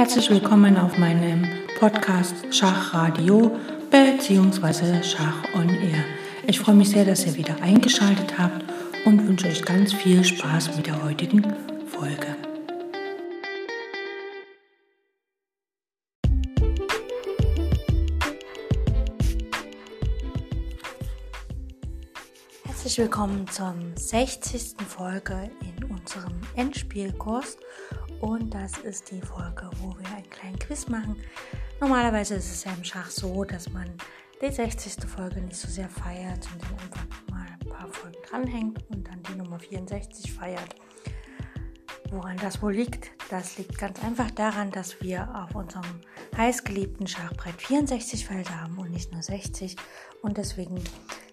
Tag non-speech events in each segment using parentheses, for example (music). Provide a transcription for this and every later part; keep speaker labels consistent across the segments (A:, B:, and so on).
A: Herzlich willkommen auf meinem Podcast Schachradio bzw. Schach on Air. Ich freue mich sehr, dass ihr wieder eingeschaltet habt und wünsche euch ganz viel Spaß mit der heutigen Folge. Herzlich willkommen zur 60. Folge in unserem Endspielkurs und das ist die Folge, wo wir einen kleinen Quiz machen. Normalerweise ist es ja im Schach so, dass man die 60. Folge nicht so sehr feiert, sondern einfach mal ein paar Folgen dranhängt und dann die Nummer 64 feiert. Woran das wohl liegt? Das liegt ganz einfach daran, dass wir auf unserem heißgeliebten Schachbrett 64 Felder haben und nicht nur 60. Und deswegen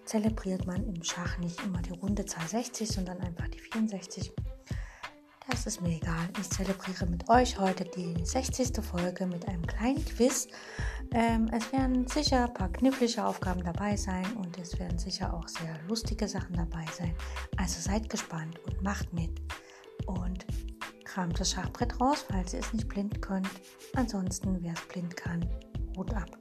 A: zelebriert man im Schach nicht immer die runde Zahl 60, sondern einfach die 64. Das ist mir egal. Ich zelebriere mit euch heute die 60. Folge mit einem kleinen Quiz. Ähm, es werden sicher ein paar knifflige Aufgaben dabei sein und es werden sicher auch sehr lustige Sachen dabei sein. Also seid gespannt und macht mit. Und kramt das Schachbrett raus, falls ihr es nicht blind könnt. Ansonsten, wer es blind kann, Hut ab.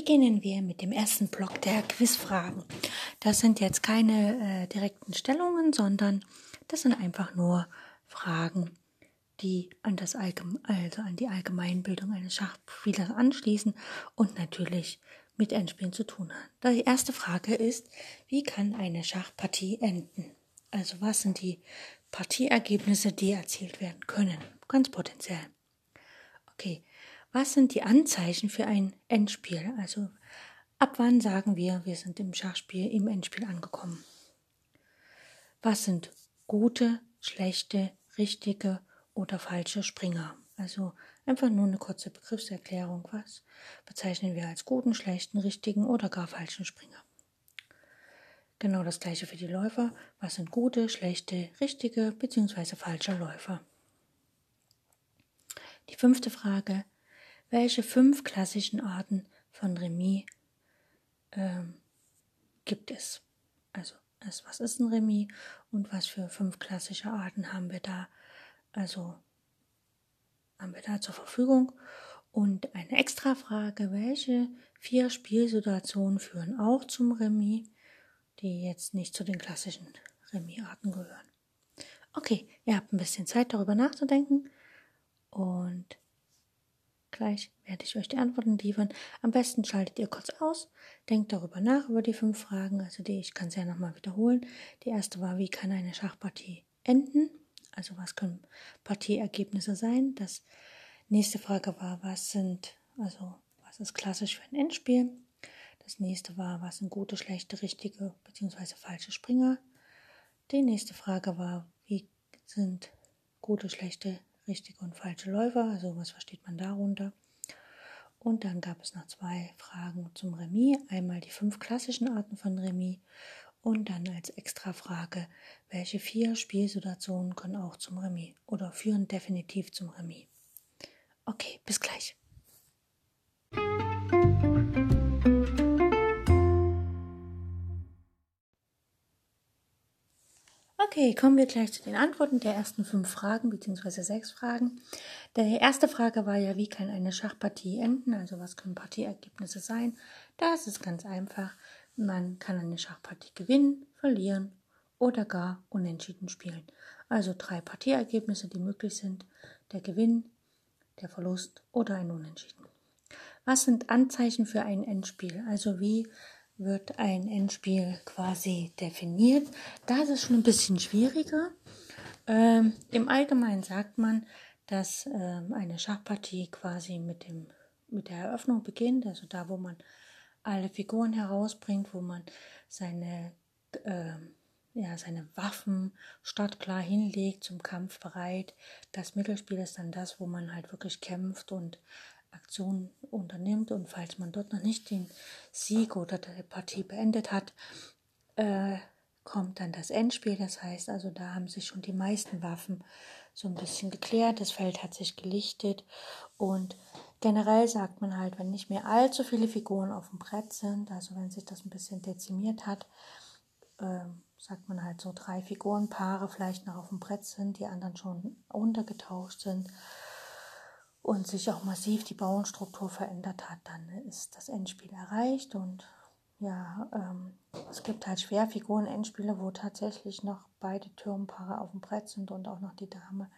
A: Beginnen wir mit dem ersten Block der Quizfragen. Das sind jetzt keine äh, direkten Stellungen, sondern das sind einfach nur Fragen, die an das Allgeme also an die Allgemeinbildung eines Schachspielers anschließen und natürlich mit Endspielen zu tun haben. Die erste Frage ist, wie kann eine Schachpartie enden? Also was sind die Partieergebnisse, die erzielt werden können? Ganz potenziell. Okay, was sind die Anzeichen für ein Endspiel? Also ab wann sagen wir, wir sind im Schachspiel im Endspiel angekommen? Was sind gute, schlechte, richtige oder falsche Springer? Also einfach nur eine kurze Begriffserklärung. Was bezeichnen wir als guten, schlechten, richtigen oder gar falschen Springer? Genau das gleiche für die Läufer. Was sind gute, schlechte, richtige bzw. falsche Läufer? Die fünfte Frage, welche fünf klassischen Arten von Remis ähm, gibt es? Also, was ist ein Remis und was für fünf klassische Arten haben wir da? Also, haben wir da zur Verfügung? Und eine extra Frage, welche vier Spielsituationen führen auch zum Remis, die jetzt nicht zu den klassischen Remis-Arten gehören? Okay, ihr habt ein bisschen Zeit darüber nachzudenken und Gleich werde ich euch die Antworten liefern. Am besten schaltet ihr kurz aus, denkt darüber nach über die fünf Fragen, also die, ich kann es ja nochmal wiederholen. Die erste war, wie kann eine Schachpartie enden? Also was können Partieergebnisse sein? Das nächste Frage war, was sind, also was ist klassisch für ein Endspiel? Das nächste war, was sind gute, schlechte, richtige bzw. falsche Springer? Die nächste Frage war, wie sind gute, schlechte, richtige und falsche Läufer, also was versteht man darunter. Und dann gab es noch zwei Fragen zum Remis. Einmal die fünf klassischen Arten von Remis und dann als Extrafrage, welche vier Spielsituationen können auch zum Remis oder führen definitiv zum Remis. Okay, bis gleich. Okay, kommen wir gleich zu den Antworten der ersten fünf Fragen bzw. sechs Fragen. Die erste Frage war ja, wie kann eine Schachpartie enden? Also was können Partieergebnisse sein? Das ist ganz einfach. Man kann eine Schachpartie gewinnen, verlieren oder gar unentschieden spielen. Also drei Partieergebnisse, die möglich sind. Der Gewinn, der Verlust oder ein Unentschieden. Was sind Anzeichen für ein Endspiel? Also wie wird ein Endspiel quasi definiert. Da ist schon ein bisschen schwieriger. Ähm, Im Allgemeinen sagt man, dass ähm, eine Schachpartie quasi mit, dem, mit der Eröffnung beginnt, also da, wo man alle Figuren herausbringt, wo man seine, äh, ja, seine Waffen startklar hinlegt, zum Kampf bereit. Das Mittelspiel ist dann das, wo man halt wirklich kämpft und Aktion unternimmt und falls man dort noch nicht den Sieg oder die Partie beendet hat, äh, kommt dann das Endspiel. Das heißt also, da haben sich schon die meisten Waffen so ein bisschen geklärt. Das Feld hat sich gelichtet und generell sagt man halt, wenn nicht mehr allzu viele Figuren auf dem Brett sind, also wenn sich das ein bisschen dezimiert hat, äh, sagt man halt so drei Figurenpaare vielleicht noch auf dem Brett sind, die anderen schon untergetauscht sind und sich auch massiv die Bauernstruktur verändert hat, dann ist das Endspiel erreicht und ja, ähm, es gibt halt Schwerfiguren-Endspiele, wo tatsächlich noch beide Turmpaare auf dem Brett sind und auch noch die Dame.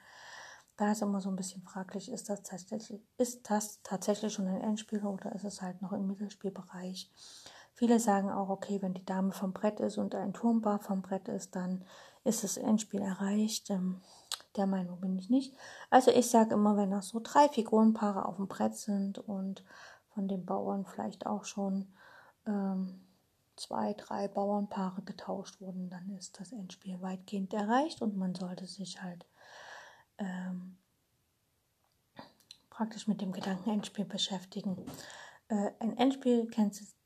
A: Da ist immer so ein bisschen fraglich, ist das tatsächlich, ist das tatsächlich schon ein Endspiel oder ist es halt noch im Mittelspielbereich? Viele sagen auch, okay, wenn die Dame vom Brett ist und ein Turmbar vom Brett ist, dann ist das Endspiel erreicht. Ähm, der Meinung bin ich nicht. Also ich sage immer, wenn noch so drei Figurenpaare auf dem Brett sind und von den Bauern vielleicht auch schon ähm, zwei, drei Bauernpaare getauscht wurden, dann ist das Endspiel weitgehend erreicht und man sollte sich halt ähm, praktisch mit dem Gedanken Endspiel beschäftigen. Äh, ein Endspiel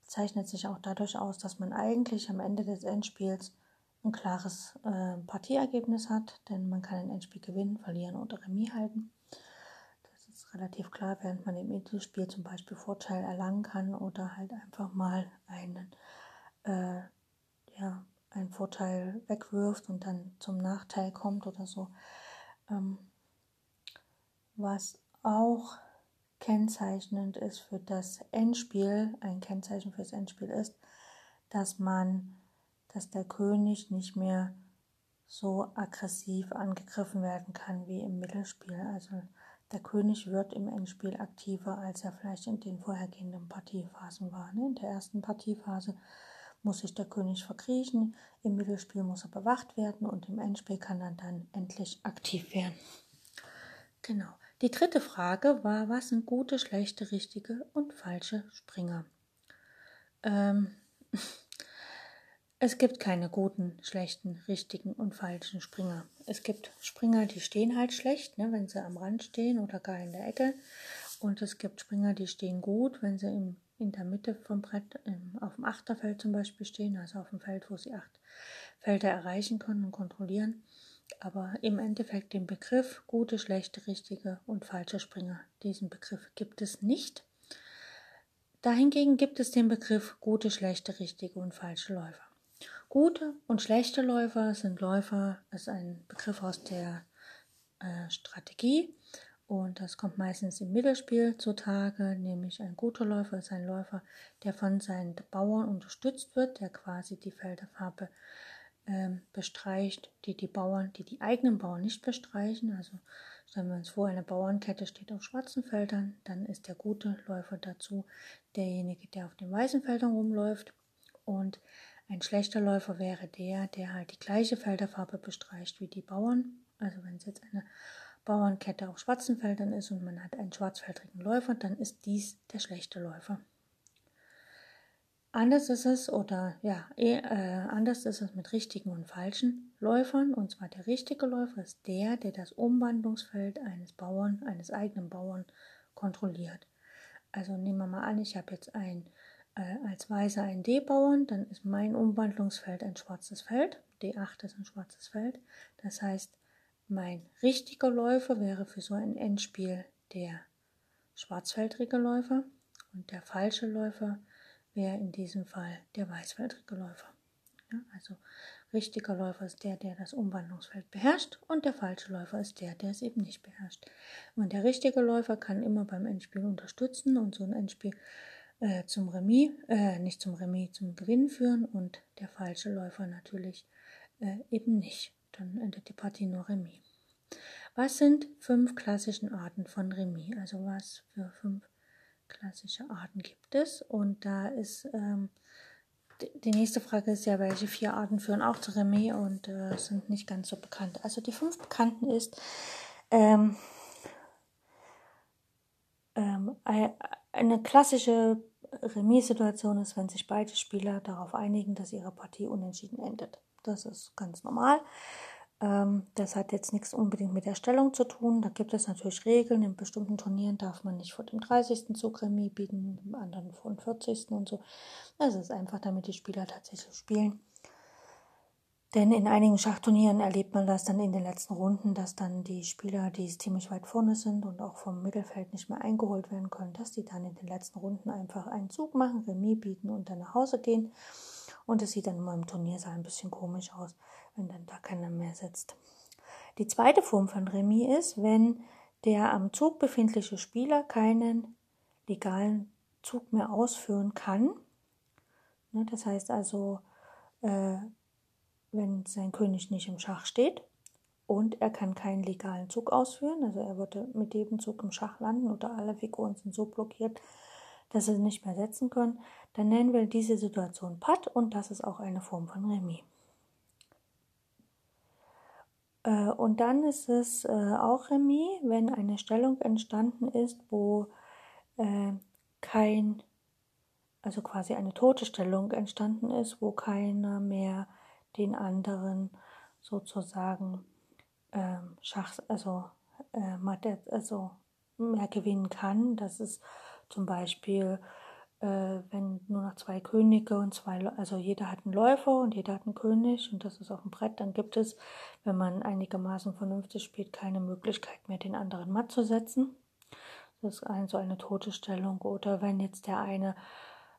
A: zeichnet sich auch dadurch aus, dass man eigentlich am Ende des Endspiels ein klares äh, Partieergebnis hat, denn man kann ein Endspiel gewinnen, verlieren oder Remis halten. Das ist relativ klar, während man im Mittelspiel zum Beispiel Vorteil erlangen kann oder halt einfach mal einen, äh, ja, einen Vorteil wegwirft und dann zum Nachteil kommt oder so. Ähm, was auch kennzeichnend ist für das Endspiel, ein Kennzeichen für das Endspiel ist, dass man dass der König nicht mehr so aggressiv angegriffen werden kann wie im Mittelspiel. Also der König wird im Endspiel aktiver, als er vielleicht in den vorhergehenden Partiephasen war. Ne? In der ersten Partiephase muss sich der König verkriechen, im Mittelspiel muss er bewacht werden und im Endspiel kann er dann endlich aktiv werden. Genau. Die dritte Frage war, was sind gute, schlechte, richtige und falsche Springer? Ähm, (laughs) Es gibt keine guten, schlechten, richtigen und falschen Springer. Es gibt Springer, die stehen halt schlecht, ne, wenn sie am Rand stehen oder gar in der Ecke. Und es gibt Springer, die stehen gut, wenn sie im, in der Mitte vom Brett, im, auf dem Achterfeld zum Beispiel stehen, also auf dem Feld, wo sie acht Felder erreichen können und kontrollieren. Aber im Endeffekt den Begriff gute, schlechte, richtige und falsche Springer, diesen Begriff gibt es nicht. Dahingegen gibt es den Begriff gute, schlechte, richtige und falsche Läufer. Gute und schlechte Läufer sind Läufer, ist ein Begriff aus der äh, Strategie und das kommt meistens im Mittelspiel zutage, nämlich ein guter Läufer ist ein Läufer, der von seinen Bauern unterstützt wird, der quasi die Felderfarbe ähm, bestreicht, die die Bauern, die die eigenen Bauern nicht bestreichen. Also stellen wir uns vor, eine Bauernkette steht auf schwarzen Feldern, dann ist der gute Läufer dazu derjenige, der auf den weißen Feldern rumläuft und ein schlechter Läufer wäre der, der halt die gleiche Felderfarbe bestreicht wie die Bauern. Also wenn es jetzt eine Bauernkette auf schwarzen Feldern ist und man hat einen schwarzfeldrigen Läufer, dann ist dies der schlechte Läufer. Anders ist es oder ja, eh, äh, anders ist es mit richtigen und falschen Läufern. Und zwar der richtige Läufer ist der, der das Umwandlungsfeld eines Bauern, eines eigenen Bauern kontrolliert. Also nehmen wir mal an, ich habe jetzt ein äh, als Weißer ein D-Bauern, dann ist mein Umwandlungsfeld ein schwarzes Feld. D8 ist ein schwarzes Feld. Das heißt, mein richtiger Läufer wäre für so ein Endspiel der schwarzfeldrige Läufer und der falsche Läufer wäre in diesem Fall der weißfeldrige Läufer. Ja, also richtiger Läufer ist der, der das Umwandlungsfeld beherrscht und der falsche Läufer ist der, der es eben nicht beherrscht. Und der richtige Läufer kann immer beim Endspiel unterstützen und so ein Endspiel äh, zum Remis, äh, nicht zum Remis, zum Gewinn führen und der falsche Läufer natürlich äh, eben nicht. Dann endet die Partie nur Remis. Was sind fünf klassischen Arten von Remis? Also was für fünf klassische Arten gibt es? Und da ist ähm, die nächste Frage ist ja, welche vier Arten führen auch zu Remis und äh, sind nicht ganz so bekannt. Also die fünf bekannten ist ähm, ähm, eine klassische Remis-Situation ist, wenn sich beide Spieler darauf einigen, dass ihre Partie unentschieden endet. Das ist ganz normal. Ähm, das hat jetzt nichts unbedingt mit der Stellung zu tun. Da gibt es natürlich Regeln. In bestimmten Turnieren darf man nicht vor dem 30. Zug Remis bieten, im anderen vor dem 40. und so. Das ist einfach, damit die Spieler tatsächlich spielen. Denn in einigen Schachturnieren erlebt man das dann in den letzten Runden, dass dann die Spieler, die ziemlich weit vorne sind und auch vom Mittelfeld nicht mehr eingeholt werden können, dass die dann in den letzten Runden einfach einen Zug machen, Remis bieten und dann nach Hause gehen. Und es sieht dann immer im Turniersaal ein bisschen komisch aus, wenn dann da keiner mehr sitzt. Die zweite Form von Remis ist, wenn der am Zug befindliche Spieler keinen legalen Zug mehr ausführen kann. Ne, das heißt also, äh, wenn sein König nicht im Schach steht. Und er kann keinen legalen Zug ausführen, also er würde mit jedem Zug im Schach landen oder alle Figuren sind so blockiert, dass sie nicht mehr setzen können, dann nennen wir diese Situation Patt und das ist auch eine Form von Remis. Äh, und dann ist es äh, auch Remis, wenn eine Stellung entstanden ist, wo äh, kein, also quasi eine tote Stellung entstanden ist, wo keiner mehr den anderen sozusagen ähm, Schach, also, äh, also mehr gewinnen kann. Das ist zum Beispiel, äh, wenn nur noch zwei Könige und zwei, also jeder hat einen Läufer und jeder hat einen König und das ist auf dem Brett, dann gibt es, wenn man einigermaßen vernünftig spielt, keine Möglichkeit mehr, den anderen matt zu setzen. Das ist ein, so eine tote Stellung. Oder wenn jetzt der eine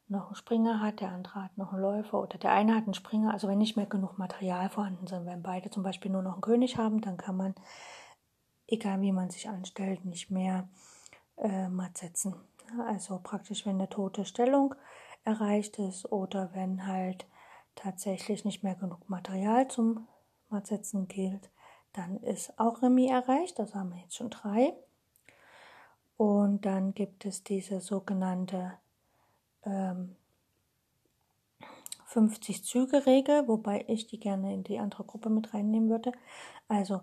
A: noch einen Springer hat, der andere hat noch einen Läufer oder der eine hat einen Springer, also wenn nicht mehr genug Material vorhanden sind, wenn beide zum Beispiel nur noch einen König haben, dann kann man, egal wie man sich anstellt, nicht mehr äh, matt setzen. Also praktisch, wenn eine tote Stellung erreicht ist oder wenn halt tatsächlich nicht mehr genug Material zum Mattsetzen gilt, dann ist auch Remis erreicht. Das haben wir jetzt schon drei. Und dann gibt es diese sogenannte ähm, 50 Züge Regel, wobei ich die gerne in die andere Gruppe mit reinnehmen würde. Also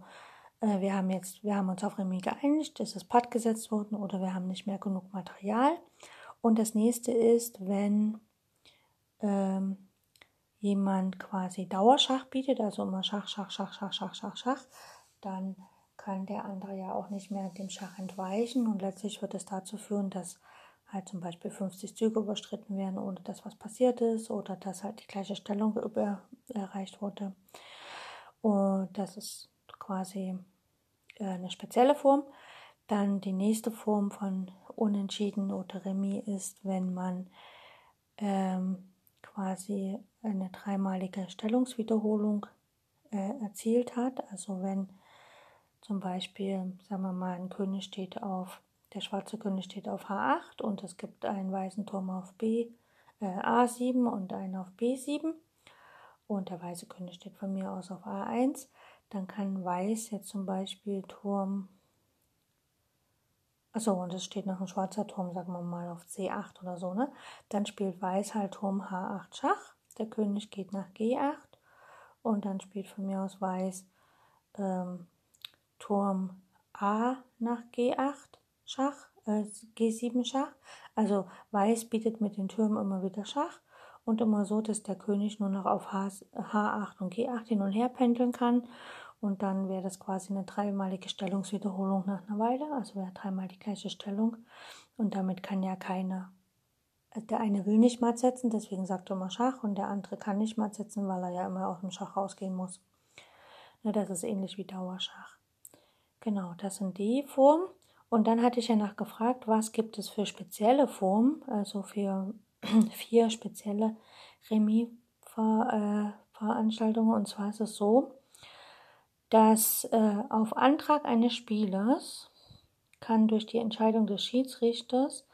A: äh, wir haben jetzt, wir haben uns auf Remis geeinigt, ist Patt gesetzt worden oder wir haben nicht mehr genug Material. Und das nächste ist, wenn ähm, jemand quasi Dauerschach bietet, also immer Schach, Schach, Schach, Schach, Schach, Schach, Schach, dann kann der andere ja auch nicht mehr dem Schach entweichen und letztlich wird es dazu führen, dass halt zum Beispiel 50 Züge überstritten werden, ohne dass was passiert ist oder dass halt die gleiche Stellung über erreicht wurde. Und das ist quasi äh, eine spezielle Form. Dann die nächste Form von Unentschieden oder Remis ist, wenn man ähm, quasi eine dreimalige Stellungswiederholung äh, erzielt hat. Also wenn zum Beispiel, sagen wir mal, ein König steht auf, der schwarze König steht auf H8 und es gibt einen weißen Turm auf B, äh, A7 und einen auf B7 und der weiße König steht von mir aus auf A1, dann kann Weiß jetzt zum Beispiel Turm, achso, und es steht noch ein schwarzer Turm, sagen wir mal, auf C8 oder so, ne? Dann spielt Weiß halt Turm H8 Schach, der König geht nach G8 und dann spielt von mir aus Weiß ähm, Turm A nach G8 Schach, äh, G7 Schach. Also Weiß bietet mit den Türmen immer wieder Schach und immer so, dass der König nur noch auf H, H8 und G8 hin und her pendeln kann. Und dann wäre das quasi eine dreimalige Stellungswiederholung nach einer Weile, also wäre dreimal die gleiche Stellung. Und damit kann ja keiner, der eine will nicht matt setzen, deswegen sagt er immer Schach, und der andere kann nicht matt setzen, weil er ja immer aus dem Schach rausgehen muss. Ja, das ist ähnlich wie Dauerschach. Genau, das sind die Formen. Und dann hatte ich ja nachgefragt, was gibt es für spezielle Formen, also für (clears throat) vier spezielle Remis-Veranstaltungen. Und zwar ist es so, dass äh, auf Antrag eines Spielers kann durch die Entscheidung des Schiedsrichters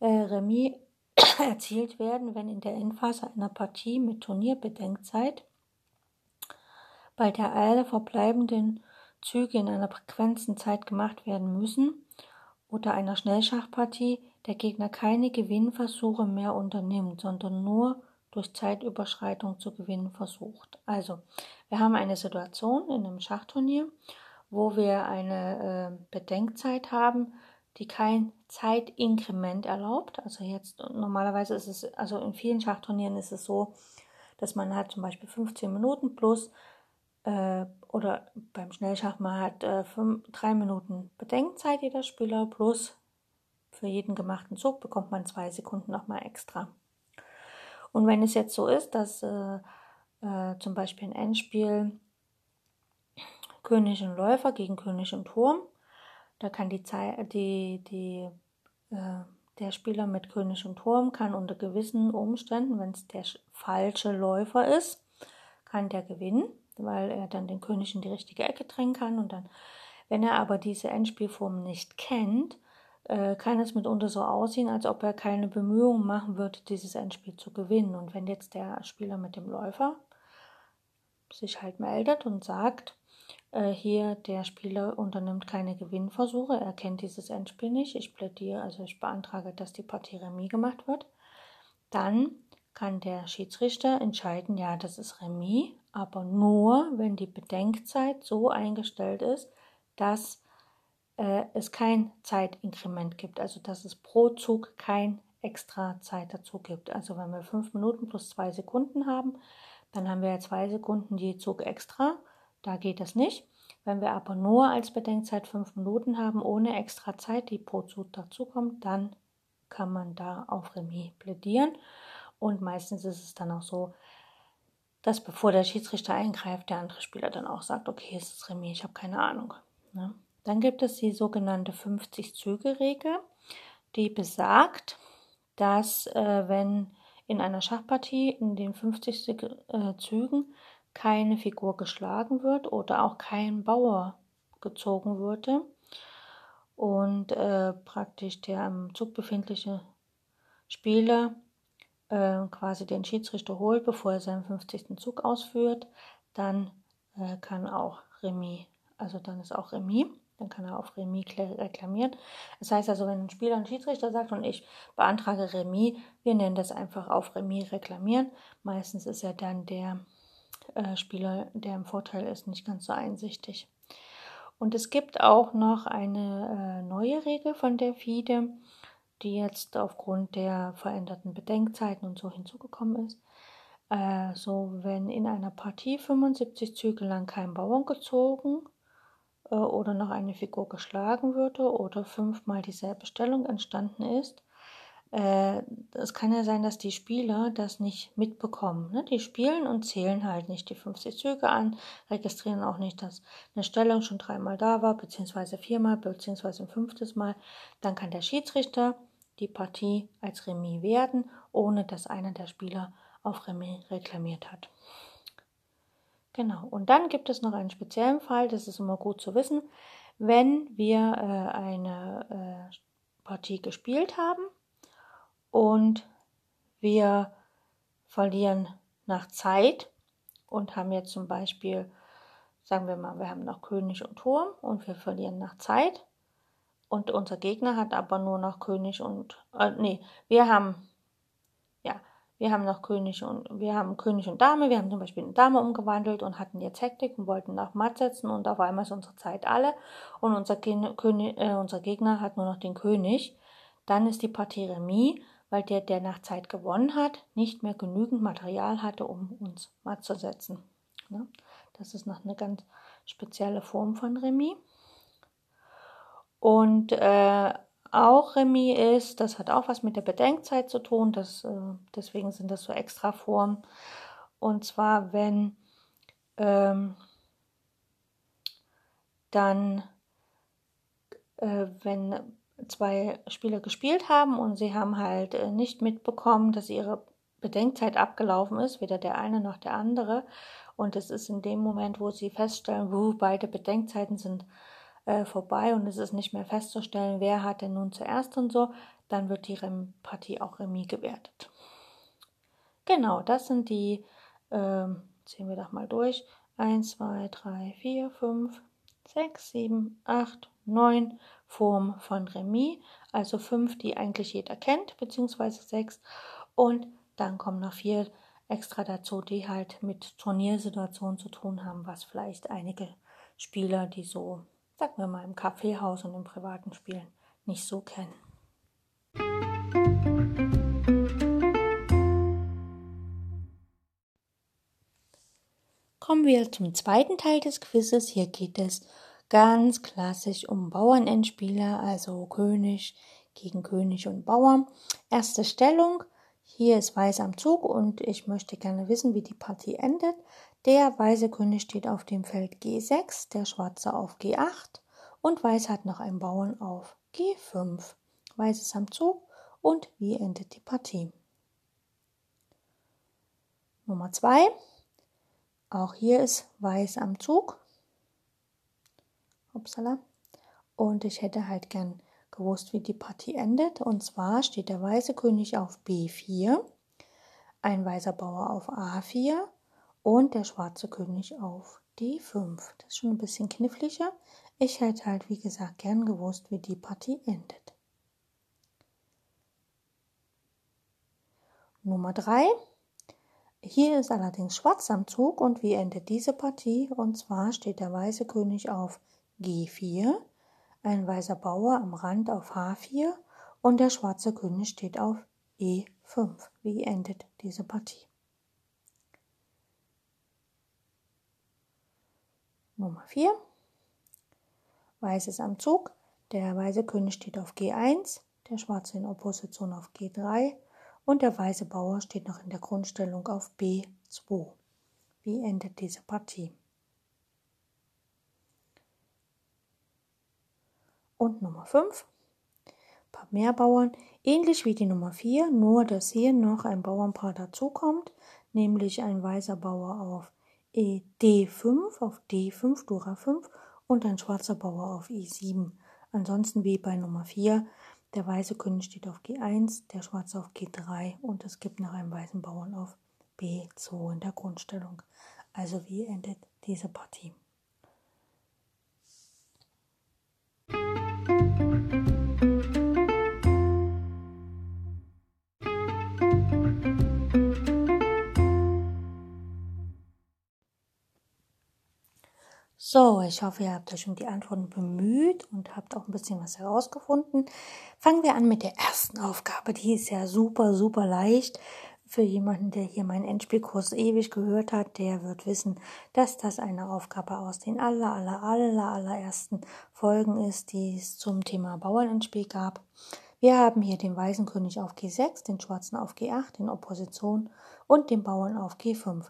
A: äh, Remis (clears throat) erzielt werden, wenn in der Endphase einer Partie mit Turnierbedenkzeit bei der alle verbleibenden Züge in einer begrenzten Zeit gemacht werden müssen oder einer Schnellschachpartie der Gegner keine Gewinnversuche mehr unternimmt, sondern nur durch Zeitüberschreitung zu gewinnen versucht. Also, wir haben eine Situation in einem Schachturnier, wo wir eine äh, Bedenkzeit haben, die kein Zeitinkrement erlaubt. Also jetzt normalerweise ist es, also in vielen Schachturnieren ist es so, dass man hat zum Beispiel 15 Minuten plus äh, oder beim Schnellschach man hat äh, fünf, drei Minuten Bedenkzeit jeder Spieler plus für jeden gemachten Zug bekommt man zwei Sekunden nochmal extra. Und wenn es jetzt so ist, dass äh, äh, zum Beispiel ein Endspiel König und Läufer gegen König und Turm. Da kann die, Zeit, die, die äh, der Spieler mit König und Turm kann unter gewissen Umständen, wenn es der falsche Läufer ist, kann der gewinnen, weil er dann den König in die richtige Ecke drängen kann. Und dann, wenn er aber diese Endspielform nicht kennt, äh, kann es mitunter so aussehen, als ob er keine Bemühungen machen würde, dieses Endspiel zu gewinnen. Und wenn jetzt der Spieler mit dem Läufer sich halt meldet und sagt, äh, hier der Spieler unternimmt keine Gewinnversuche, er kennt dieses Endspiel nicht, ich plädiere, also ich beantrage, dass die Partie Remis gemacht wird, dann kann der Schiedsrichter entscheiden, ja, das ist Remis, aber nur, wenn die Bedenkzeit so eingestellt ist, dass äh, es kein Zeitinkrement gibt, also dass es pro Zug kein extra Zeit dazu gibt. Also wenn wir fünf Minuten plus zwei Sekunden haben, dann haben wir ja zwei Sekunden je Zug extra. Da geht das nicht. Wenn wir aber nur als Bedenkzeit fünf Minuten haben, ohne extra Zeit, die pro Zug dazukommt, dann kann man da auf Remis plädieren. Und meistens ist es dann auch so, dass bevor der Schiedsrichter eingreift, der andere Spieler dann auch sagt, okay, es ist Remis, ich habe keine Ahnung. Ne? Dann gibt es die sogenannte 50-Züge-Regel, die besagt, dass äh, wenn in einer Schachpartie in den 50 äh, Zügen keine Figur geschlagen wird oder auch kein Bauer gezogen wurde und äh, praktisch der am Zug befindliche Spieler äh, quasi den Schiedsrichter holt, bevor er seinen 50. Zug ausführt, dann äh, kann auch Remis, also dann ist auch Remis, dann kann er auf Remis reklamieren. Das heißt also, wenn ein Spieler einen Schiedsrichter sagt und ich beantrage Remis, wir nennen das einfach auf Remis reklamieren. Meistens ist er dann der äh, Spieler, der im Vorteil ist, nicht ganz so einsichtig. Und es gibt auch noch eine äh, neue Regel von der FIDE, die jetzt aufgrund der veränderten Bedenkzeiten und so hinzugekommen ist. Äh, so, wenn in einer Partie 75 Züge lang kein Bauern gezogen äh, oder noch eine Figur geschlagen würde oder fünfmal dieselbe Stellung entstanden ist, äh, es kann ja sein, dass die Spieler das nicht mitbekommen. Ne? Die spielen und zählen halt nicht die 50 Züge an, registrieren auch nicht, dass eine Stellung schon dreimal da war, beziehungsweise viermal, beziehungsweise ein fünftes Mal. Dann kann der Schiedsrichter die Partie als Remis werden, ohne dass einer der Spieler auf Remis reklamiert hat. Genau, und dann gibt es noch einen speziellen Fall, das ist immer gut zu wissen, wenn wir äh, eine äh, Partie gespielt haben und wir verlieren nach Zeit und haben jetzt zum Beispiel, sagen wir mal, wir haben noch König und Turm und wir verlieren nach Zeit und unser Gegner hat aber nur noch König und, äh, nee, wir haben, ja, wir haben noch König und, wir haben König und Dame, wir haben zum Beispiel eine Dame umgewandelt und hatten jetzt Hektik und wollten nach Matt setzen und auf einmal ist unsere Zeit alle und unser, König, äh, unser Gegner hat nur noch den König, dann ist die Partie Remis weil der, der nach Zeit gewonnen hat, nicht mehr genügend Material hatte, um uns matt zu setzen. Ne? Das ist noch eine ganz spezielle Form von Remis. Und äh, auch Remis ist, das hat auch was mit der Bedenkzeit zu tun, das, äh, deswegen sind das so extra Formen. Und zwar, wenn ähm, dann, äh, wenn zwei Spieler gespielt haben und sie haben halt äh, nicht mitbekommen, dass ihre Bedenkzeit abgelaufen ist, weder der eine noch der andere. Und es ist in dem Moment, wo sie feststellen, wo beide Bedenkzeiten sind äh, vorbei und es ist nicht mehr festzustellen, wer hat denn nun zuerst und so, dann wird die Rem Partie auch Remis gewertet. Genau, das sind die, äh, ziehen wir doch mal durch. 1, 2, 3, 4, 5, 6, 7, 8, 9 Formen von Remis, also fünf, die eigentlich jeder kennt, beziehungsweise sechs. Und dann kommen noch vier extra dazu, die halt mit Turniersituationen zu tun haben, was vielleicht einige Spieler, die so, sagen wir mal, im Kaffeehaus und im privaten Spielen nicht so kennen. Kommen wir zum zweiten Teil des Quizzes. Hier geht es ganz klassisch um Bauernendspieler, also König gegen König und Bauer. Erste Stellung, Hier ist Weiß am Zug und ich möchte gerne wissen, wie die Partie endet. Der weiße König steht auf dem Feld G6, der schwarze auf G8 und Weiß hat noch einen Bauern auf G5. Weiß ist am Zug und wie endet die Partie? Nummer 2. Auch hier ist Weiß am Zug. Upsala. Und ich hätte halt gern gewusst, wie die Partie endet. Und zwar steht der weiße König auf B4, ein weißer Bauer auf A4 und der schwarze König auf D5. Das ist schon ein bisschen kniffliger. Ich hätte halt, wie gesagt, gern gewusst, wie die Partie endet. Nummer 3. Hier ist allerdings Schwarz am Zug und wie endet diese Partie? Und zwar steht der weiße König auf G4, ein weißer Bauer am Rand auf H4 und der schwarze König steht auf E5. Wie endet diese Partie? Nummer 4. Weiß ist am Zug. Der weiße König steht auf G1, der schwarze in Opposition auf G3 und der weiße Bauer steht noch in der Grundstellung auf B2. Wie endet diese Partie? Und Nummer 5. Ein paar mehr Bauern, ähnlich wie die Nummer 4, nur dass hier noch ein Bauernpaar dazukommt, nämlich ein weißer Bauer auf D5, auf D5, Dora 5 und ein schwarzer Bauer auf E7. Ansonsten wie bei Nummer 4 der weiße König steht auf G1, der schwarze auf G3 und es gibt noch einen weißen Bauern auf B2 in der Grundstellung. Also wie endet diese Partie? So, ich hoffe, ihr habt euch um die Antworten bemüht und habt auch ein bisschen was herausgefunden. Fangen wir an mit der ersten Aufgabe. Die ist ja super, super leicht. Für jemanden, der hier meinen Endspielkurs ewig gehört hat, der wird wissen, dass das eine Aufgabe aus den aller, aller, aller, allerersten Folgen ist, die es zum Thema Bauernendspiel gab. Wir haben hier den weißen König auf G6, den schwarzen auf G8 in Opposition und den Bauern auf G5.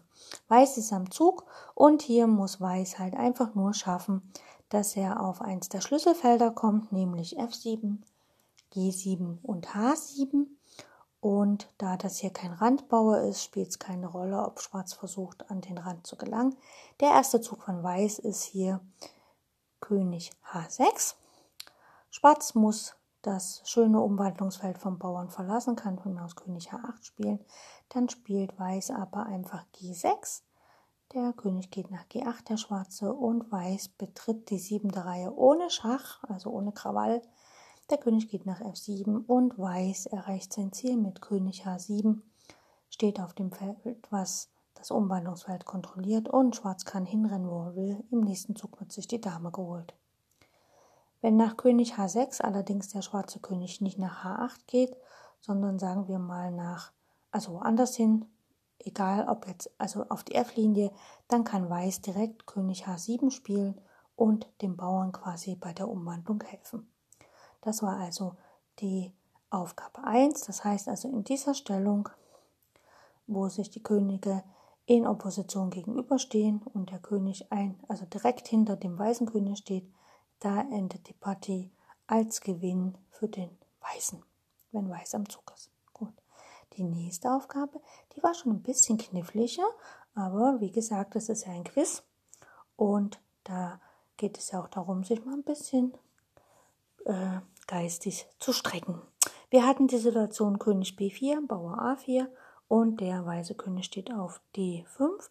A: Weiß ist am Zug und hier muss Weiß halt einfach nur schaffen, dass er auf eins der Schlüsselfelder kommt, nämlich F7, G7 und H7. Und da das hier kein Randbauer ist, spielt es keine Rolle, ob Schwarz versucht, an den Rand zu gelangen. Der erste Zug von Weiß ist hier König H6. Schwarz muss das schöne Umwandlungsfeld vom Bauern verlassen, kann von mir aus König H8 spielen. Dann spielt Weiß aber einfach G6. Der König geht nach G8, der Schwarze, und Weiß betritt die siebente Reihe ohne Schach, also ohne Krawall. Der König geht nach F7 und Weiß erreicht sein Ziel mit König H7, steht auf dem Feld, was das Umwandlungsfeld kontrolliert und Schwarz kann hinrennen, wo er will. Im nächsten Zug wird sich die Dame geholt. Wenn nach König H6 allerdings der schwarze König nicht nach H8 geht, sondern sagen wir mal nach also woanders hin, egal ob jetzt, also auf die F-Linie, dann kann Weiß direkt König H7 spielen und dem Bauern quasi bei der Umwandlung helfen. Das war also die Aufgabe 1. Das heißt also in dieser Stellung, wo sich die Könige in Opposition gegenüberstehen und der König ein, also direkt hinter dem weißen König steht, da endet die Partie als Gewinn für den Weißen, wenn Weiß am Zug ist. Die nächste Aufgabe, die war schon ein bisschen kniffliger, aber wie gesagt, das ist ja ein Quiz und da geht es ja auch darum, sich mal ein bisschen äh, geistig zu strecken. Wir hatten die Situation König B4, Bauer A4 und der weiße König steht auf D5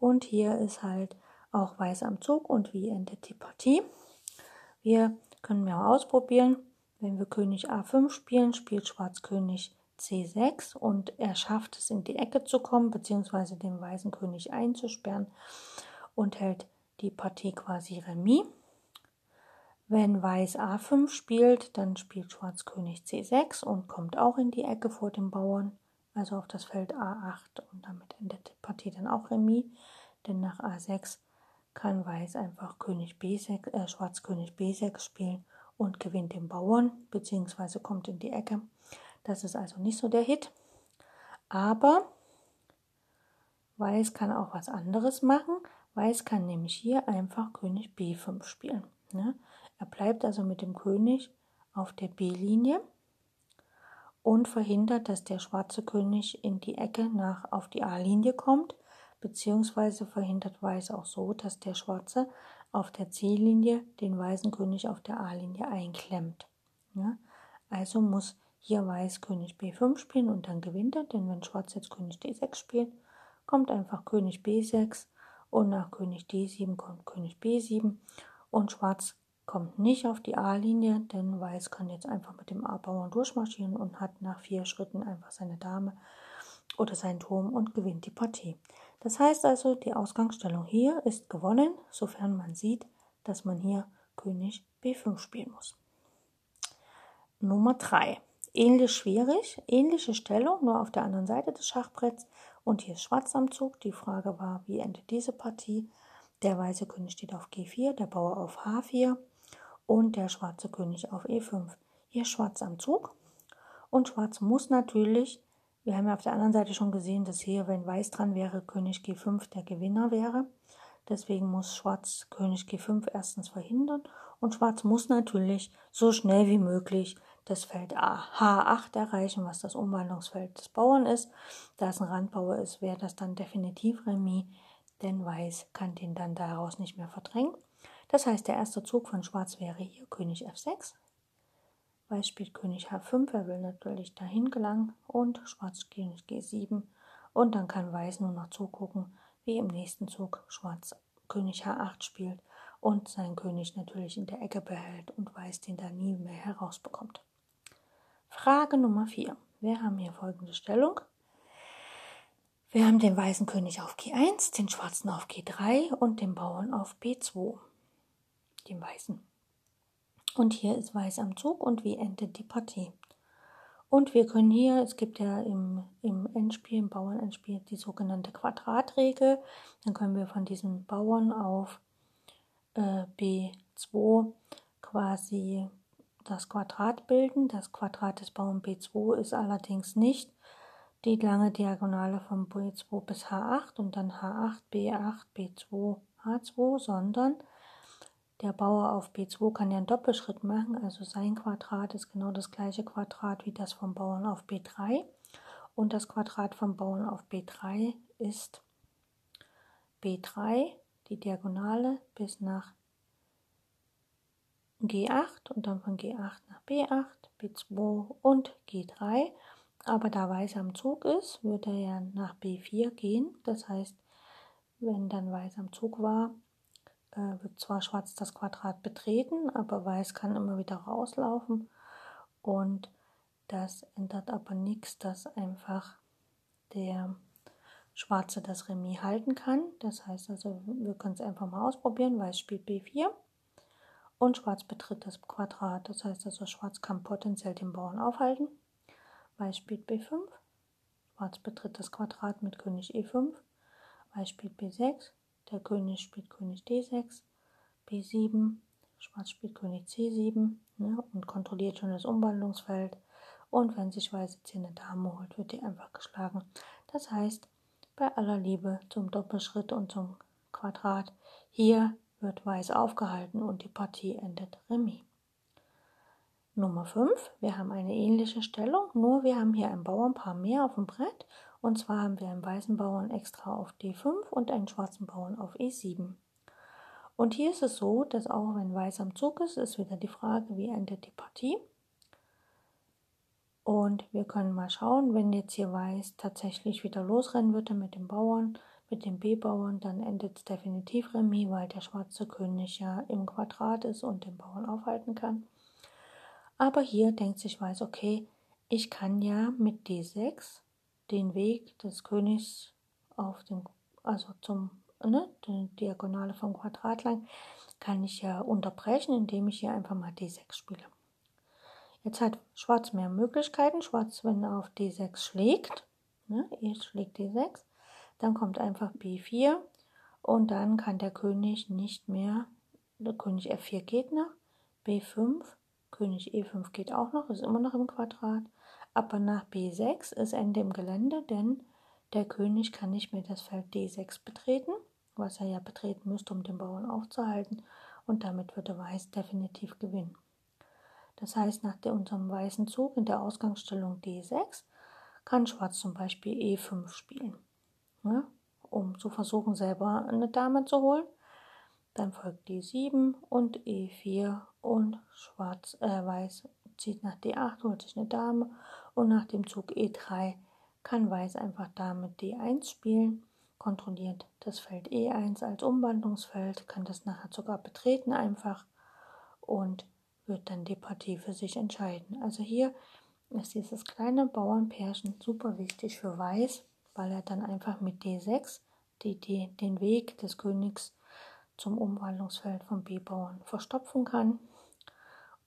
A: und hier ist halt auch Weiß am Zug und wie endet die Partie. Wir können mal ausprobieren, wenn wir König A5 spielen, spielt Schwarz König C6 und er schafft es in die Ecke zu kommen, beziehungsweise den weißen König einzusperren und hält die Partie quasi Remis. Wenn Weiß A5 spielt, dann spielt Schwarz König C6 und kommt auch in die Ecke vor dem Bauern, also auf das Feld A8 und damit endet die Partie dann auch Remis, denn nach A6 kann Weiß einfach König B6, äh, Schwarz König B6 spielen und gewinnt den Bauern, beziehungsweise kommt in die Ecke. Das ist also nicht so der Hit. Aber Weiß kann auch was anderes machen. Weiß kann nämlich hier einfach König B5 spielen. Ne? Er bleibt also mit dem König auf der B-Linie und verhindert, dass der schwarze König in die Ecke nach auf die A-Linie kommt, beziehungsweise verhindert Weiß auch so, dass der schwarze auf der C-Linie den weißen König auf der A-Linie einklemmt. Ja? Also muss hier Weiß König B5 spielen und dann gewinnt er, denn wenn Schwarz jetzt König D6 spielt, kommt einfach König B6 und nach König D7 kommt König B7 und Schwarz kommt nicht auf die A-Linie, denn Weiß kann jetzt einfach mit dem A-Bauern durchmarschieren und hat nach vier Schritten einfach seine Dame oder seinen Turm und gewinnt die Partie. Das heißt also, die Ausgangsstellung hier ist gewonnen, sofern man sieht, dass man hier König B5 spielen muss. Nummer 3. Ähnlich schwierig, ähnliche Stellung, nur auf der anderen Seite des Schachbretts. Und hier ist Schwarz am Zug. Die Frage war, wie endet diese Partie? Der weiße König steht auf G4, der Bauer auf H4 und der schwarze König auf E5. Hier ist Schwarz am Zug. Und Schwarz muss natürlich, wir haben ja auf der anderen Seite schon gesehen, dass hier, wenn Weiß dran wäre, König G5 der Gewinner wäre. Deswegen muss Schwarz König G5 erstens verhindern und Schwarz muss natürlich so schnell wie möglich das Feld H8 erreichen, was das Umwandlungsfeld des Bauern ist. Da es ein Randbauer ist, wäre das dann definitiv Remis, denn Weiß kann den dann daraus nicht mehr verdrängen. Das heißt, der erste Zug von Schwarz wäre hier König F6. Weiß spielt König H5, er will natürlich dahin gelangen und Schwarz König G7 und dann kann Weiß nur noch zugucken, wie im nächsten Zug Schwarz König H8 spielt und sein König natürlich in der Ecke behält und Weiß den da nie mehr herausbekommt. Frage Nummer 4. Wir haben hier folgende Stellung. Wir haben den weißen König auf G1, den schwarzen auf G3 und den Bauern auf B2. Den weißen. Und hier ist Weiß am Zug und wie endet die Partie? Und wir können hier, es gibt ja im, im Endspiel, im Bauernendspiel, die sogenannte Quadratregel. Dann können wir von diesem Bauern auf äh, B2 quasi das Quadrat bilden. Das Quadrat des Bauern B2 ist allerdings nicht die lange Diagonale von B2 bis H8 und dann H8, B8, B2, H2, sondern der Bauer auf B2 kann ja einen Doppelschritt machen, also sein Quadrat ist genau das gleiche Quadrat wie das vom Bauern auf B3 und das Quadrat vom Bauern auf B3 ist B3, die Diagonale bis nach G8 und dann von G8 nach B8, B2 und G3. Aber da Weiß am Zug ist, wird er ja nach B4 gehen. Das heißt, wenn dann Weiß am Zug war, äh, wird zwar Schwarz das Quadrat betreten, aber Weiß kann immer wieder rauslaufen. Und das ändert aber nichts, dass einfach der Schwarze das Remis halten kann. Das heißt also, wir können es einfach mal ausprobieren. Weiß spielt B4 und Schwarz betritt das Quadrat. Das heißt also, Schwarz kann potenziell den Bauern aufhalten. Weiß spielt B5, Schwarz betritt das Quadrat mit König E5, Weiß spielt B6, der König spielt König D6, B7, Schwarz spielt König C7 ne, und kontrolliert schon das Umwandlungsfeld. Und wenn sich Weiß jetzt hier eine Dame holt, wird die einfach geschlagen. Das heißt, bei aller Liebe zum Doppelschritt und zum Quadrat, hier wird Weiß aufgehalten und die Partie endet Remis. Nummer 5, wir haben eine ähnliche Stellung, nur wir haben hier ein Bauernpaar mehr auf dem Brett. Und zwar haben wir einen weißen Bauern extra auf D5 und einen schwarzen Bauern auf E7. Und hier ist es so, dass auch wenn Weiß am Zug ist, ist wieder die Frage, wie endet die Partie. Und wir können mal schauen, wenn jetzt hier Weiß tatsächlich wieder losrennen würde mit dem Bauern, mit dem B-Bauern, dann endet es definitiv Remis, weil der schwarze König ja im Quadrat ist und den Bauern aufhalten kann. Aber hier denkt sich Weiß, okay, ich kann ja mit D6 den Weg des Königs auf den, also zum, ne, die Diagonale vom Quadrat lang, kann ich ja unterbrechen, indem ich hier einfach mal D6 spiele. Jetzt hat Schwarz mehr Möglichkeiten. Schwarz, wenn er auf D6 schlägt, ne, E schlägt D6, dann kommt einfach B4 und dann kann der König nicht mehr, der König F4 geht noch, B5, König E5 geht auch noch, ist immer noch im Quadrat, Aber nach B6 ist Ende im Gelände, denn der König kann nicht mehr das Feld D6 betreten, was er ja betreten müsste, um den Bauern aufzuhalten. Und damit würde Weiß definitiv gewinnen. Das heißt, nach unserem weißen Zug in der Ausgangsstellung D6 kann Schwarz zum Beispiel E5 spielen, ja, um zu versuchen, selber eine Dame zu holen. Dann folgt D7 und E4 und Schwarz, äh, Weiß zieht nach D8, holt sich eine Dame und nach dem Zug E3 kann Weiß einfach Dame D1 spielen, kontrolliert das Feld E1 als Umwandlungsfeld, kann das nachher sogar betreten einfach und wird dann die Partie für sich entscheiden. Also hier ist dieses kleine Bauernpärchen super wichtig für Weiß, weil er dann einfach mit D6 die, die, den Weg des Königs zum Umwandlungsfeld vom B-Bauern verstopfen kann.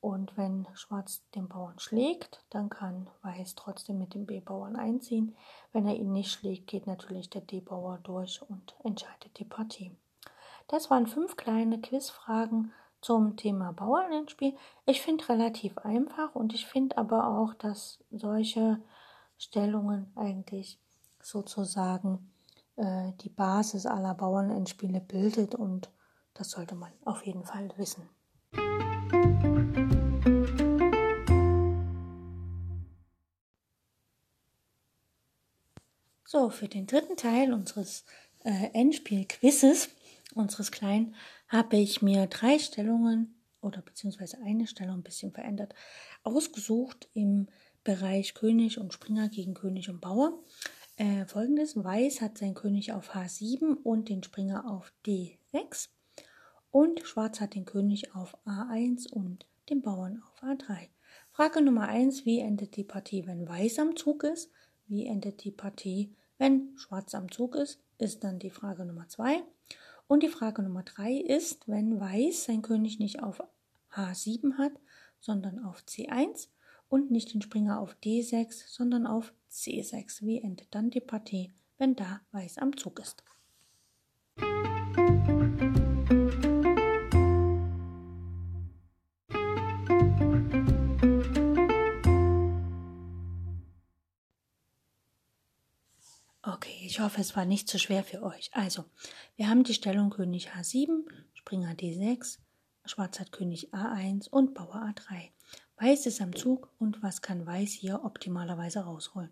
A: Und wenn Schwarz den Bauern schlägt, dann kann Weiß trotzdem mit dem B-Bauern einziehen. Wenn er ihn nicht schlägt, geht natürlich der D-Bauer durch und entscheidet die Partie. Das waren fünf kleine Quizfragen zum Thema Bauernendspiel. Ich finde relativ einfach und ich finde aber auch, dass solche Stellungen eigentlich sozusagen äh, die Basis aller Bauernendspiele bildet und das sollte man auf jeden Fall wissen. So, für den dritten Teil unseres äh, Endspiel-Quizzes, unseres kleinen habe ich mir drei Stellungen oder beziehungsweise eine Stellung ein bisschen verändert ausgesucht im Bereich König und Springer gegen König und Bauer. Äh, Folgendes: Weiß hat seinen König auf H7 und den Springer auf D6 und Schwarz hat den König auf A1 und den Bauern auf A3. Frage Nummer 1: Wie endet die Partie, wenn Weiß am Zug ist? Wie endet die Partie, wenn Schwarz am Zug ist? Ist dann die Frage Nummer 2. Und die Frage Nummer drei ist, wenn Weiß sein König nicht auf H7 hat, sondern auf C1 und nicht den Springer auf D6, sondern auf C6. Wie endet dann die Partie, wenn da Weiß am Zug ist? Ich hoffe, es war nicht zu schwer für euch. Also, wir haben die Stellung König H7, Springer D6, Schwarz hat König A1 und Bauer A3. Weiß ist am Zug und was kann Weiß hier optimalerweise rausholen?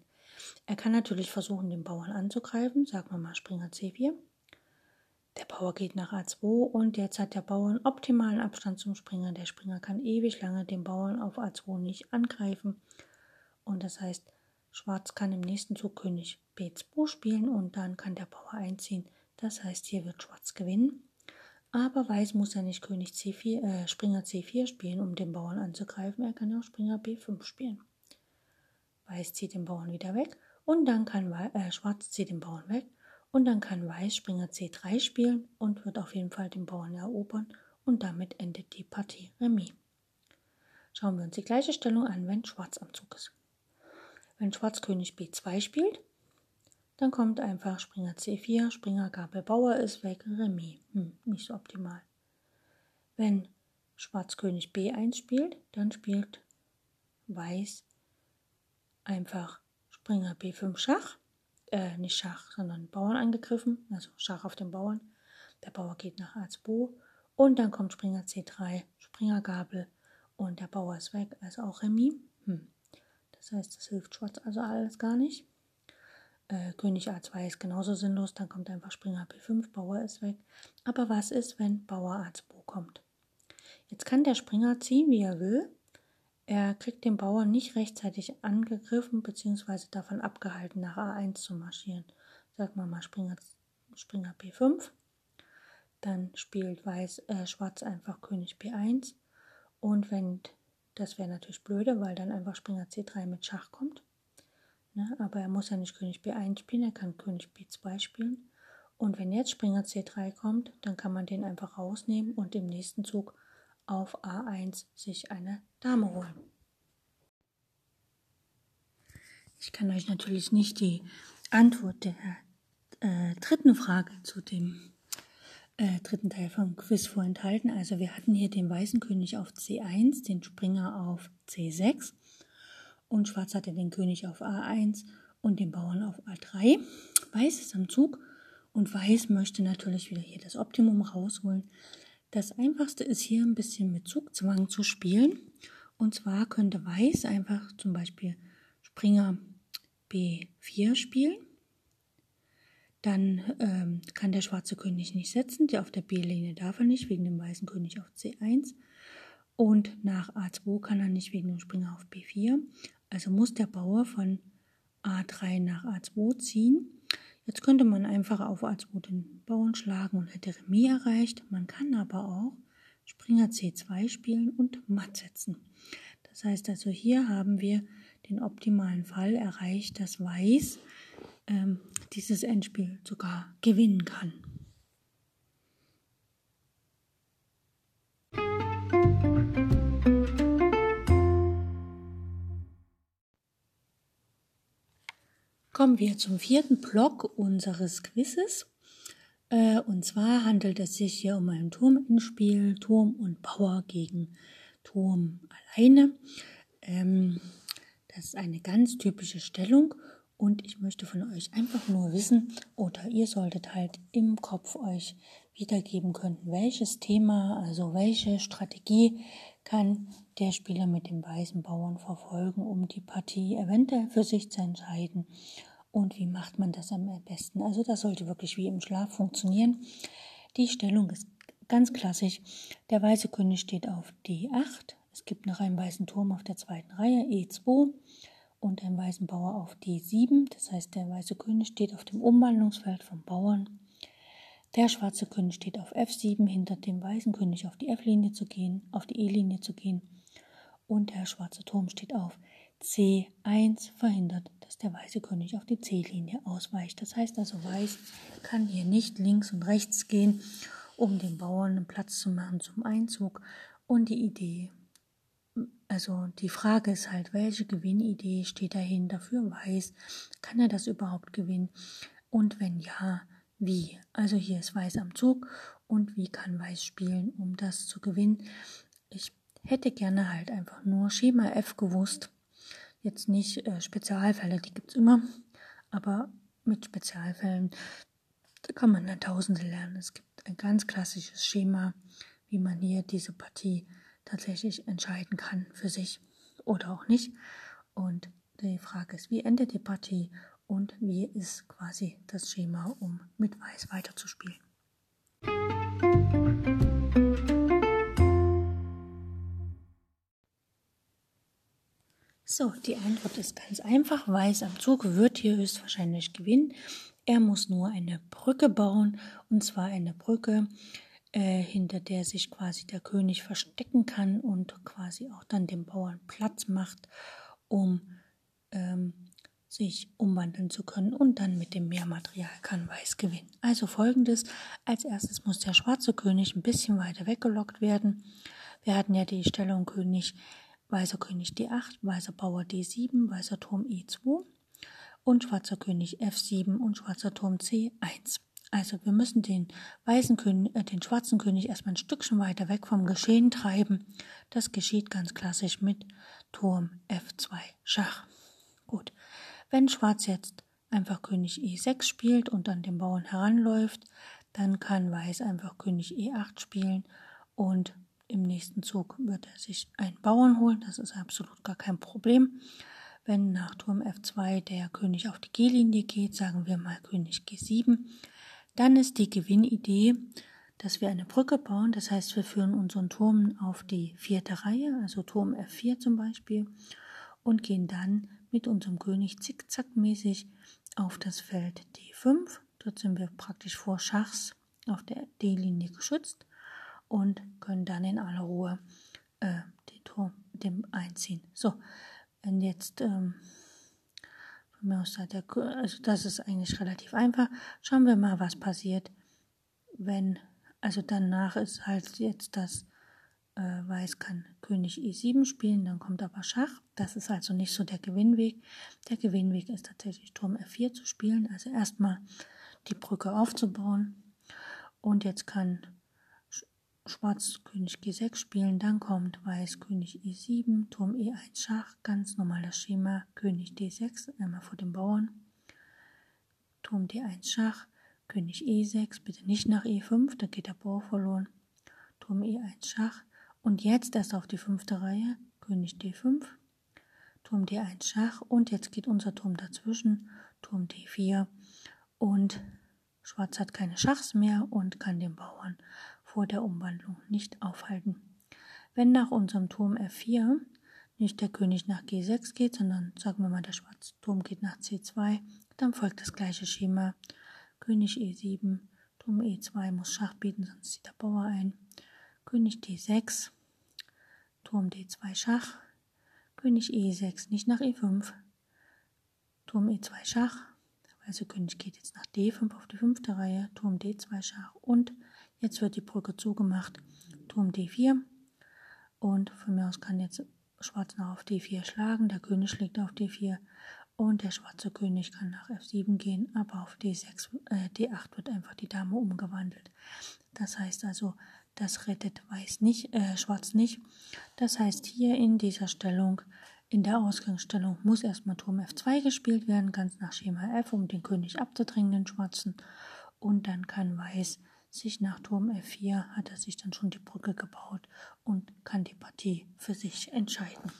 A: Er kann natürlich versuchen, den Bauern anzugreifen, sagen wir mal Springer C4. Der Bauer geht nach A2 und jetzt hat der Bauer einen optimalen Abstand zum Springer. Der Springer kann ewig lange den Bauern auf A2 nicht angreifen. Und das heißt, Schwarz kann im nächsten Zug König B2 spielen und dann kann der Bauer einziehen. Das heißt, hier wird Schwarz gewinnen. Aber Weiß muss ja nicht König C4, äh, Springer C4 spielen, um den Bauern anzugreifen. Er kann auch Springer B5 spielen. Weiß zieht den Bauern wieder weg und dann kann äh, Schwarz zieht den Bauern weg und dann kann Weiß Springer C3 spielen und wird auf jeden Fall den Bauern erobern und damit endet die Partie Remis. Schauen wir uns die gleiche Stellung an, wenn Schwarz am Zug ist. Wenn Schwarz König B2 spielt, dann kommt einfach Springer C4, Springer Gabel Bauer ist weg, Remis. Hm, nicht so optimal. Wenn Schwarz König B1 spielt, dann spielt Weiß einfach Springer B5 Schach. Äh, nicht Schach, sondern Bauern angegriffen, also Schach auf den Bauern. Der Bauer geht nach A2 und dann kommt Springer C3, Springer Gabel und der Bauer ist weg, also auch Remis. Hm. Das heißt, das hilft Schwarz also alles gar nicht. Äh, König A2 ist genauso sinnlos, dann kommt einfach Springer B5, Bauer ist weg. Aber was ist, wenn Bauer A2 kommt? Jetzt kann der Springer ziehen, wie er will. Er kriegt den Bauern nicht rechtzeitig angegriffen bzw. davon abgehalten, nach A1 zu marschieren. Sagen wir mal Springer, Springer B5. Dann spielt Weiß, äh, Schwarz einfach König B1. Und wenn das wäre natürlich blöde, weil dann einfach Springer C3 mit Schach kommt. Ne? Aber er muss ja nicht König B1 spielen, er kann König B2 spielen. Und wenn jetzt Springer C3 kommt, dann kann man den einfach rausnehmen und im nächsten Zug auf A1 sich eine Dame holen. Ich kann euch natürlich nicht die Antwort der äh, dritten Frage zu dem äh, dritten Teil vom Quiz vorenthalten. Also wir hatten hier den weißen König auf C1, den Springer auf C6 und Schwarz hatte den König auf A1 und den Bauern auf A3. Weiß ist am Zug und Weiß möchte natürlich wieder hier das Optimum rausholen. Das einfachste ist hier ein bisschen mit Zugzwang zu spielen. Und zwar könnte Weiß einfach zum Beispiel Springer B4 spielen. Dann ähm, kann der schwarze König nicht setzen, der auf der B-Linie darf er nicht, wegen dem weißen König auf C1. Und nach A2 kann er nicht wegen dem Springer auf B4. Also muss der Bauer von A3 nach A2 ziehen. Jetzt könnte man einfach auf A2 den Bauern schlagen und hätte Remis erreicht. Man kann aber auch Springer C2 spielen und matt setzen. Das heißt also, hier haben wir den optimalen Fall erreicht, dass Weiß ähm, dieses Endspiel sogar gewinnen kann. Kommen wir zum vierten Block unseres Quizzes. Äh, und zwar handelt es sich hier um ein Turmendspiel, Turm und Bauer gegen Turm alleine. Ähm, das ist eine ganz typische Stellung und ich möchte von euch einfach nur wissen oder ihr solltet halt im Kopf euch wiedergeben können, welches Thema, also welche Strategie kann der Spieler mit dem weißen Bauern verfolgen, um die Partie eventuell für sich zu entscheiden. Und wie macht man das am besten? Also das sollte wirklich wie im Schlaf funktionieren. Die Stellung ist ganz klassisch. Der weiße König steht auf D8. Es gibt noch einen weißen Turm auf der zweiten Reihe, E2 und einen weißen Bauer auf D7. Das heißt, der weiße König steht auf dem Umwandlungsfeld vom Bauern. Der schwarze König steht auf F7, hinter dem weißen König auf die F-Linie zu gehen, auf die E-Linie zu gehen. Und der schwarze Turm steht auf C1, verhindert, dass der weiße König auf die C-Linie ausweicht. Das heißt also, Weiß kann hier nicht links und rechts gehen, um den Bauern einen Platz zu machen zum Einzug. Und die Idee also die Frage ist halt, welche Gewinnidee steht dahinter für Weiß? Kann er das überhaupt gewinnen? Und wenn ja, wie? Also hier ist Weiß am Zug und wie kann Weiß spielen, um das zu gewinnen? Ich hätte gerne halt einfach nur Schema F gewusst. Jetzt nicht äh, Spezialfälle, die gibt es immer, aber mit Spezialfällen da kann man Tausende lernen. Es gibt ein ganz klassisches Schema, wie man hier diese Partie tatsächlich entscheiden kann für sich oder auch nicht. Und die Frage ist, wie endet die Partie und wie ist quasi das Schema, um mit Weiß weiterzuspielen. So, die Antwort ist ganz einfach. Weiß am Zug wird hier höchstwahrscheinlich gewinnen. Er muss nur eine Brücke bauen, und zwar eine Brücke, äh, hinter der sich quasi der König verstecken kann und quasi auch dann dem Bauern Platz macht, um ähm, sich umwandeln zu können und dann mit dem Mehrmaterial kann Weiß gewinnen. Also folgendes, als erstes muss der schwarze König ein bisschen weiter weggelockt werden. Wir hatten ja die Stellung König, weißer König D8, weißer Bauer D7, weißer Turm E2 und schwarzer König F7 und schwarzer Turm C1. Also wir müssen den weißen König, äh, den schwarzen König erstmal ein Stückchen weiter weg vom Geschehen treiben. Das geschieht ganz klassisch mit Turm F2 Schach. Gut. Wenn Schwarz jetzt einfach König E6 spielt und an den Bauern heranläuft, dann kann Weiß einfach König E8 spielen und im nächsten Zug wird er sich einen Bauern holen. Das ist absolut gar kein Problem. Wenn nach Turm F2 der König auf die G-Linie geht, sagen wir mal König G7, dann ist die Gewinnidee, dass wir eine Brücke bauen. Das heißt, wir führen unseren Turm auf die vierte Reihe, also Turm F4 zum Beispiel, und gehen dann mit unserem König zickzackmäßig auf das Feld D5. Dort sind wir praktisch vor Schachs auf der D-Linie geschützt und können dann in aller Ruhe äh, den Turm dem einziehen. So, wenn jetzt ähm, also das ist eigentlich relativ einfach. Schauen wir mal, was passiert, wenn, also danach ist halt jetzt das äh, Weiß kann König E7 spielen, dann kommt aber Schach. Das ist also nicht so der Gewinnweg. Der Gewinnweg ist tatsächlich Turm F4 zu spielen, also erstmal die Brücke aufzubauen. Und jetzt kann Schwarz König G6 spielen, dann kommt Weiß König E7, Turm E1 Schach, ganz normales Schema, König D6, einmal vor dem Bauern, Turm D1 Schach, König E6, bitte nicht nach E5, da geht der Bauer verloren, Turm E1 Schach und jetzt erst auf die fünfte Reihe, König D5, Turm D1 Schach und jetzt geht unser Turm dazwischen, Turm D4 und Schwarz hat keine Schachs mehr und kann den Bauern vor der Umwandlung nicht aufhalten. Wenn nach unserem Turm F4 nicht der König nach G6 geht, sondern sagen wir mal der schwarze Turm geht nach C2, dann folgt das gleiche Schema. König E7, Turm E2 muss Schach bieten, sonst zieht der Bauer ein. König D6, Turm D2 Schach, König E6 nicht nach E5, Turm E2 Schach, also König geht jetzt nach D5 auf die fünfte Reihe, Turm D2 Schach und Jetzt wird die Brücke zugemacht. Turm D4. Und von mir aus kann jetzt Schwarz noch auf D4 schlagen. Der König schlägt auf D4. Und der schwarze König kann nach F7 gehen, aber auf D6, äh, D8 wird einfach die Dame umgewandelt. Das heißt also, das rettet Weiß nicht, äh, Schwarz nicht. Das heißt, hier in dieser Stellung, in der Ausgangsstellung, muss erstmal Turm F2 gespielt werden, ganz nach Schema F, um den König abzudrängen, den Schwarzen. Und dann kann Weiß sich nach Turm F4 hat er sich dann schon die Brücke gebaut und kann die Partie für sich entscheiden.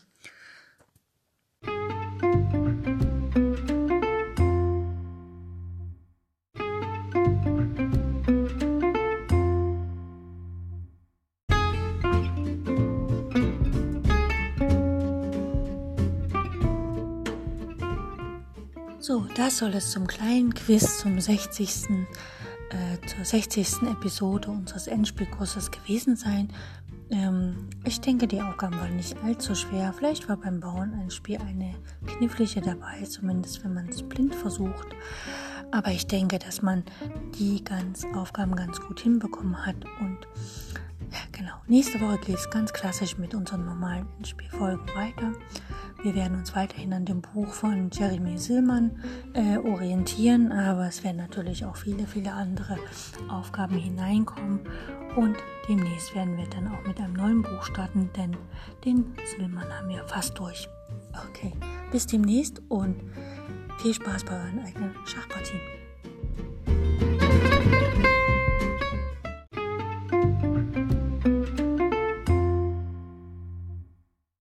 A: So, das soll es zum kleinen Quiz zum 60 äh, zur 60. Episode unseres Endspielkurses gewesen sein. Ähm, ich denke, die Aufgaben waren nicht allzu schwer. Vielleicht war beim Bauen ein Spiel eine knifflige dabei, zumindest wenn man es blind versucht. Aber ich denke, dass man die ganz Aufgaben ganz gut hinbekommen hat. Und ja, genau, nächste Woche geht es ganz klassisch mit unseren normalen Endspielfolgen weiter. Wir werden uns weiterhin an dem Buch von Jeremy Sillmann äh, orientieren, aber es werden natürlich auch viele, viele andere Aufgaben hineinkommen und demnächst werden wir dann auch mit einem neuen Buch starten, denn den Sillmann haben wir fast durch. Okay, bis demnächst und viel Spaß bei euren eigenen Schachpartien.